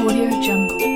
Audio Jungle.